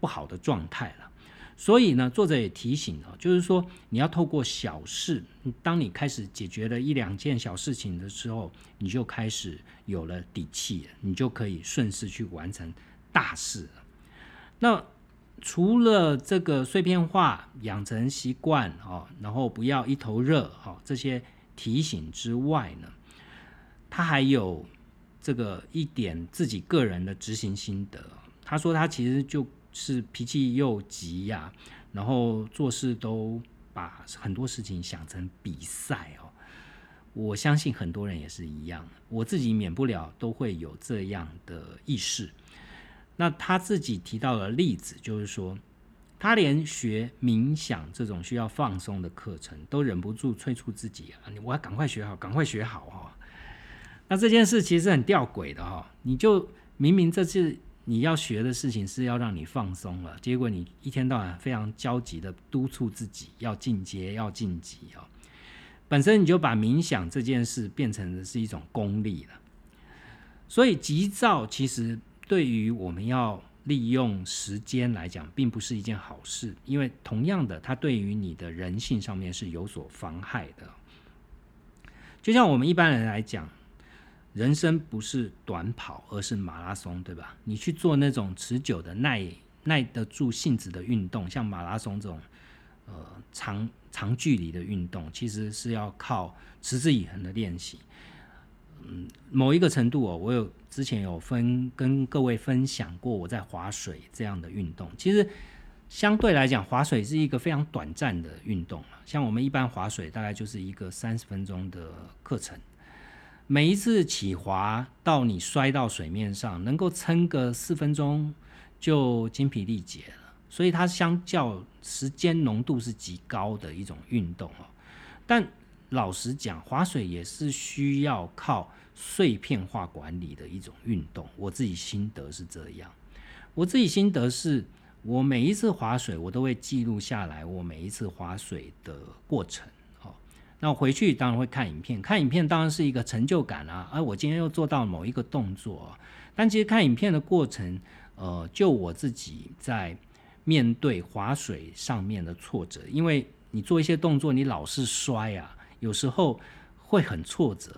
不好的状态了。所以呢，作者也提醒了，就是说你要透过小事，当你开始解决了一两件小事情的时候，你就开始有了底气，你就可以顺势去完成大事了。那。除了这个碎片化养成习惯哦，然后不要一头热哦，这些提醒之外呢，他还有这个一点自己个人的执行心得。他说他其实就是脾气又急呀，然后做事都把很多事情想成比赛哦。我相信很多人也是一样，我自己免不了都会有这样的意识。那他自己提到的例子，就是说，他连学冥想这种需要放松的课程，都忍不住催促自己啊，我要赶快学好，赶快学好哈。那这件事其实很吊诡的哈，你就明明这次你要学的事情是要让你放松了，结果你一天到晚非常焦急的督促自己要进阶、要晋级哦，本身你就把冥想这件事变成的是一种功利了，所以急躁其实。对于我们要利用时间来讲，并不是一件好事，因为同样的，它对于你的人性上面是有所妨害的。就像我们一般人来讲，人生不是短跑，而是马拉松，对吧？你去做那种持久的、耐耐得住性子的运动，像马拉松这种呃长长距离的运动，其实是要靠持之以恒的练习。嗯，某一个程度哦，我有之前有分跟各位分享过我在划水这样的运动。其实相对来讲，划水是一个非常短暂的运动像我们一般划水，大概就是一个三十分钟的课程。每一次起滑到你摔到水面上，能够撑个四分钟就精疲力竭了。所以它相较时间浓度是极高的一种运动哦。但老实讲，划水也是需要靠碎片化管理的一种运动。我自己心得是这样，我自己心得是，我每一次划水，我都会记录下来我每一次划水的过程。好，那回去当然会看影片，看影片当然是一个成就感啊。而我今天又做到某一个动作，但其实看影片的过程，呃，就我自己在面对划水上面的挫折，因为你做一些动作，你老是摔啊。有时候会很挫折，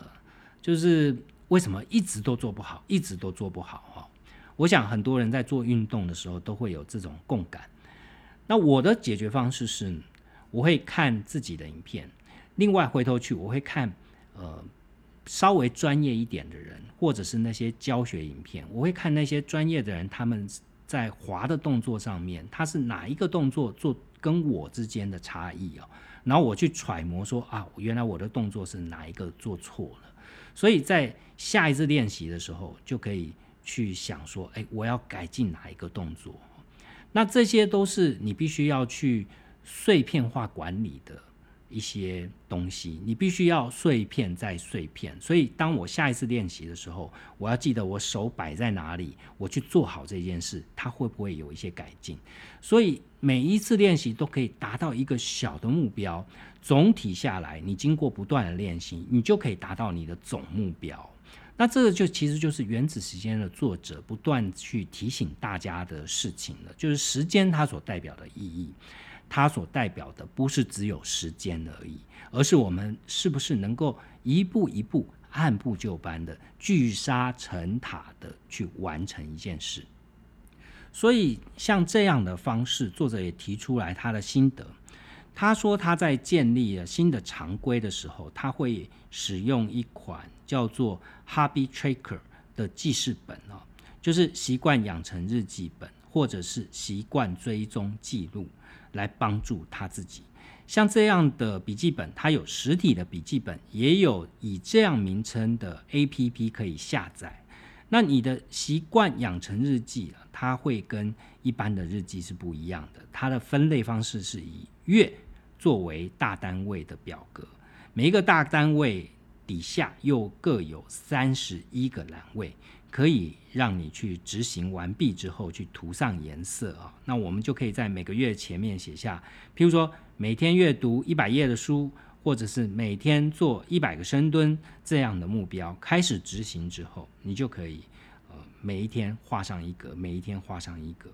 就是为什么一直都做不好，一直都做不好哈。我想很多人在做运动的时候都会有这种共感。那我的解决方式是，我会看自己的影片，另外回头去我会看呃稍微专业一点的人，或者是那些教学影片，我会看那些专业的人他们在滑的动作上面，他是哪一个动作做跟我之间的差异哦。然后我去揣摩说啊，原来我的动作是哪一个做错了，所以在下一次练习的时候就可以去想说，哎，我要改进哪一个动作？那这些都是你必须要去碎片化管理的。一些东西，你必须要碎片再碎片。所以，当我下一次练习的时候，我要记得我手摆在哪里，我去做好这件事，它会不会有一些改进？所以，每一次练习都可以达到一个小的目标。总体下来，你经过不断的练习，你就可以达到你的总目标。那这个就其实就是《原子时间》的作者不断去提醒大家的事情了，就是时间它所代表的意义。它所代表的不是只有时间而已，而是我们是不是能够一步一步、按部就班的聚沙成塔的去完成一件事。所以，像这样的方式，作者也提出来他的心得。他说他在建立了新的常规的时候，他会使用一款叫做 Habit Tracker 的记事本哦，就是习惯养成日记本，或者是习惯追踪记录。来帮助他自己，像这样的笔记本，它有实体的笔记本，也有以这样名称的 APP 可以下载。那你的习惯养成日记，它会跟一般的日记是不一样的。它的分类方式是以月作为大单位的表格，每一个大单位底下又各有三十一个栏位。可以让你去执行完毕之后去涂上颜色啊，那我们就可以在每个月前面写下，譬如说每天阅读一百页的书，或者是每天做一百个深蹲这样的目标，开始执行之后，你就可以呃每一天画上一格，每一天画上一格。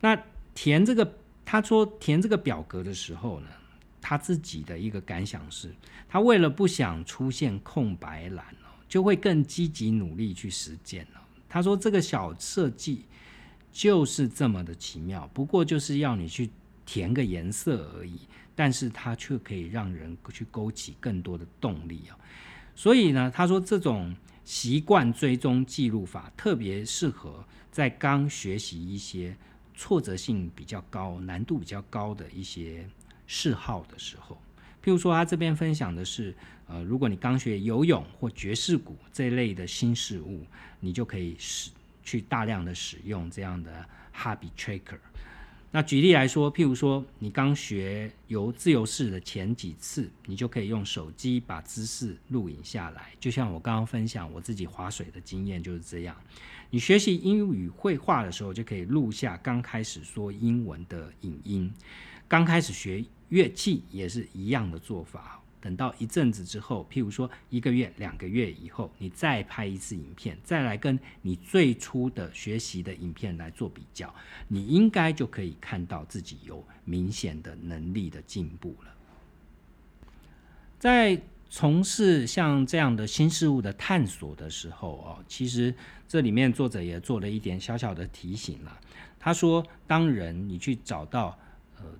那填这个，他说填这个表格的时候呢，他自己的一个感想是，他为了不想出现空白栏哦。就会更积极努力去实践了。他说：“这个小设计就是这么的奇妙，不过就是要你去填个颜色而已，但是它却可以让人去勾起更多的动力啊。所以呢，他说这种习惯追踪记录法特别适合在刚学习一些挫折性比较高、难度比较高的一些嗜好的时候。譬如说，他这边分享的是。”呃，如果你刚学游泳或爵士鼓这类的新事物，你就可以使去大量的使用这样的 Habit Tracker。那举例来说，譬如说你刚学游自由式的前几次，你就可以用手机把姿势录影下来。就像我刚刚分享我自己划水的经验就是这样。你学习英语绘画的时候，就可以录下刚开始说英文的影音。刚开始学乐器也是一样的做法。等到一阵子之后，譬如说一个月、两个月以后，你再拍一次影片，再来跟你最初的学习的影片来做比较，你应该就可以看到自己有明显的能力的进步了。在从事像这样的新事物的探索的时候哦，其实这里面作者也做了一点小小的提醒了。他说，当人你去找到。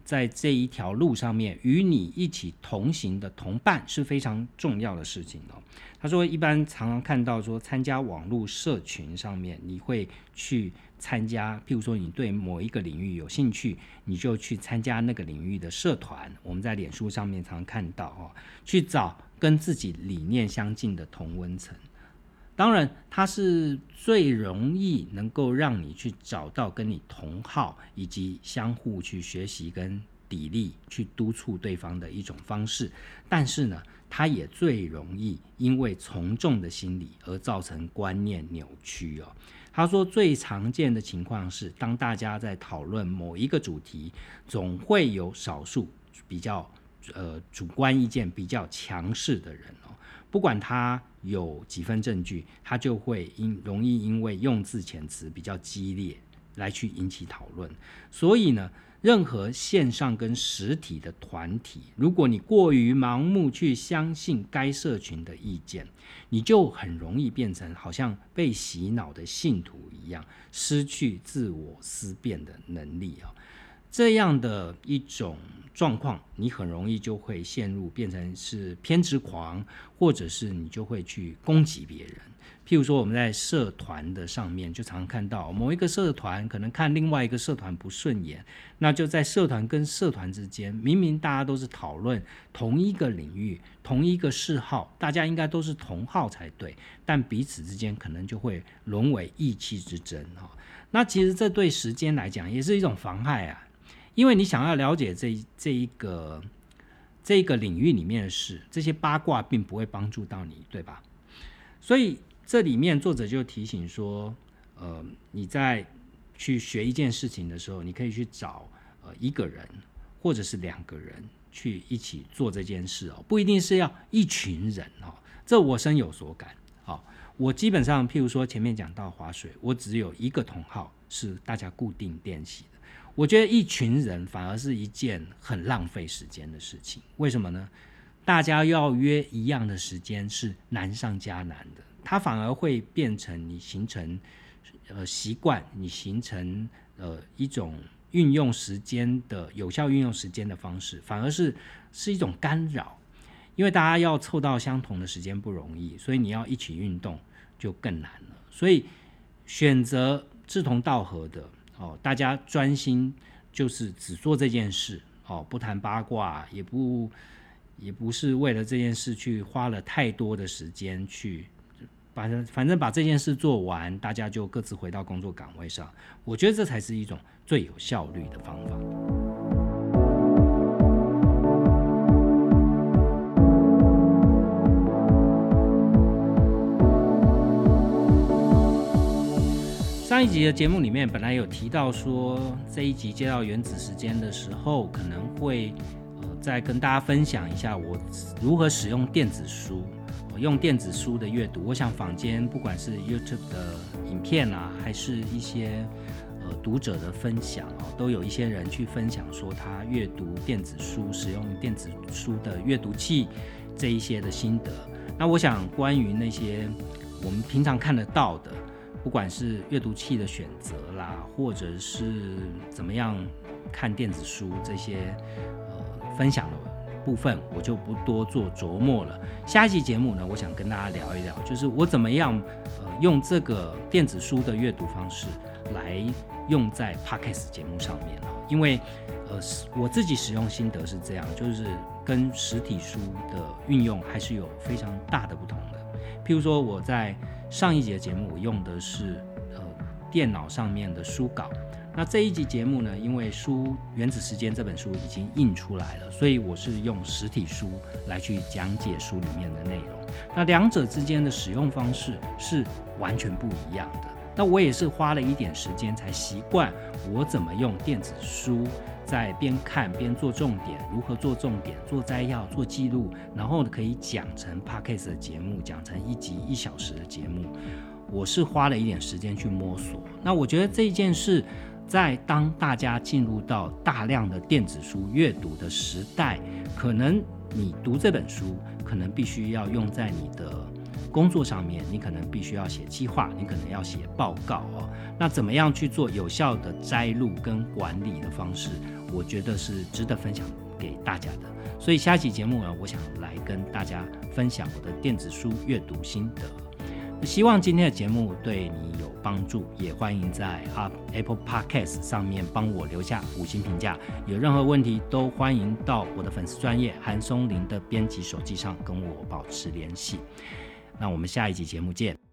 在这一条路上面，与你一起同行的同伴是非常重要的事情哦。他说，一般常常看到说，参加网络社群上面，你会去参加，譬如说你对某一个领域有兴趣，你就去参加那个领域的社团。我们在脸书上面常看到哦，去找跟自己理念相近的同温层。当然，它是最容易能够让你去找到跟你同好，以及相互去学习跟砥砺，去督促对方的一种方式。但是呢，它也最容易因为从众的心理而造成观念扭曲哦。他说，最常见的情况是，当大家在讨论某一个主题，总会有少数比较呃主观意见比较强势的人。不管他有几分证据，他就会因容易因为用字遣词比较激烈来去引起讨论。所以呢，任何线上跟实体的团体，如果你过于盲目去相信该社群的意见，你就很容易变成好像被洗脑的信徒一样，失去自我思辨的能力啊。这样的一种状况，你很容易就会陷入变成是偏执狂，或者是你就会去攻击别人。譬如说，我们在社团的上面就常看到某一个社团可能看另外一个社团不顺眼，那就在社团跟社团之间，明明大家都是讨论同一个领域、同一个嗜好，大家应该都是同好才对，但彼此之间可能就会沦为意气之争哈。那其实这对时间来讲也是一种妨害啊。因为你想要了解这这一个这一个领域里面的事，这些八卦并不会帮助到你，对吧？所以这里面作者就提醒说，呃，你在去学一件事情的时候，你可以去找呃一个人或者是两个人去一起做这件事哦，不一定是要一群人哦。这我深有所感。好，我基本上譬如说前面讲到划水，我只有一个同号是大家固定练习。我觉得一群人反而是一件很浪费时间的事情。为什么呢？大家要约一样的时间是难上加难的，它反而会变成你形成呃习惯，你形成呃一种运用时间的有效运用时间的方式，反而是是一种干扰。因为大家要凑到相同的时间不容易，所以你要一起运动就更难了。所以选择志同道合的。哦，大家专心就是只做这件事，哦，不谈八卦，也不也不是为了这件事去花了太多的时间去把反正把这件事做完，大家就各自回到工作岗位上。我觉得这才是一种最有效率的方法。上一集的节目里面，本来有提到说，这一集接到原子时间的时候，可能会呃再跟大家分享一下我如何使用电子书，我用电子书的阅读。我想坊间不管是 YouTube 的影片啊，还是一些呃读者的分享哦，都有一些人去分享说他阅读电子书、使用电子书的阅读器这一些的心得。那我想关于那些我们平常看得到的。不管是阅读器的选择啦，或者是怎么样看电子书这些呃分享的部分，我就不多做琢磨了。下一期节目呢，我想跟大家聊一聊，就是我怎么样呃用这个电子书的阅读方式来用在 Podcast 节目上面了。因为呃我自己使用心得是这样，就是跟实体书的运用还是有非常大的不同的。譬如说我在上一节节目我用的是呃电脑上面的书稿，那这一集节目呢，因为书《原子时间》这本书已经印出来了，所以我是用实体书来去讲解书里面的内容。那两者之间的使用方式是完全不一样的。那我也是花了一点时间才习惯我怎么用电子书。在边看边做重点，如何做重点、做摘要、做记录，然后可以讲成 podcast 的节目，讲成一集一小时的节目。我是花了一点时间去摸索。那我觉得这件事，在当大家进入到大量的电子书阅读的时代，可能你读这本书，可能必须要用在你的工作上面，你可能必须要写计划，你可能要写报告哦。那怎么样去做有效的摘录跟管理的方式？我觉得是值得分享给大家的，所以下一期节目呢，我想来跟大家分享我的电子书阅读心得。希望今天的节目对你有帮助，也欢迎在啊 Apple Podcast 上面帮我留下五星评价。有任何问题都欢迎到我的粉丝专业韩松林的编辑手机上跟我保持联系。那我们下一集节目见。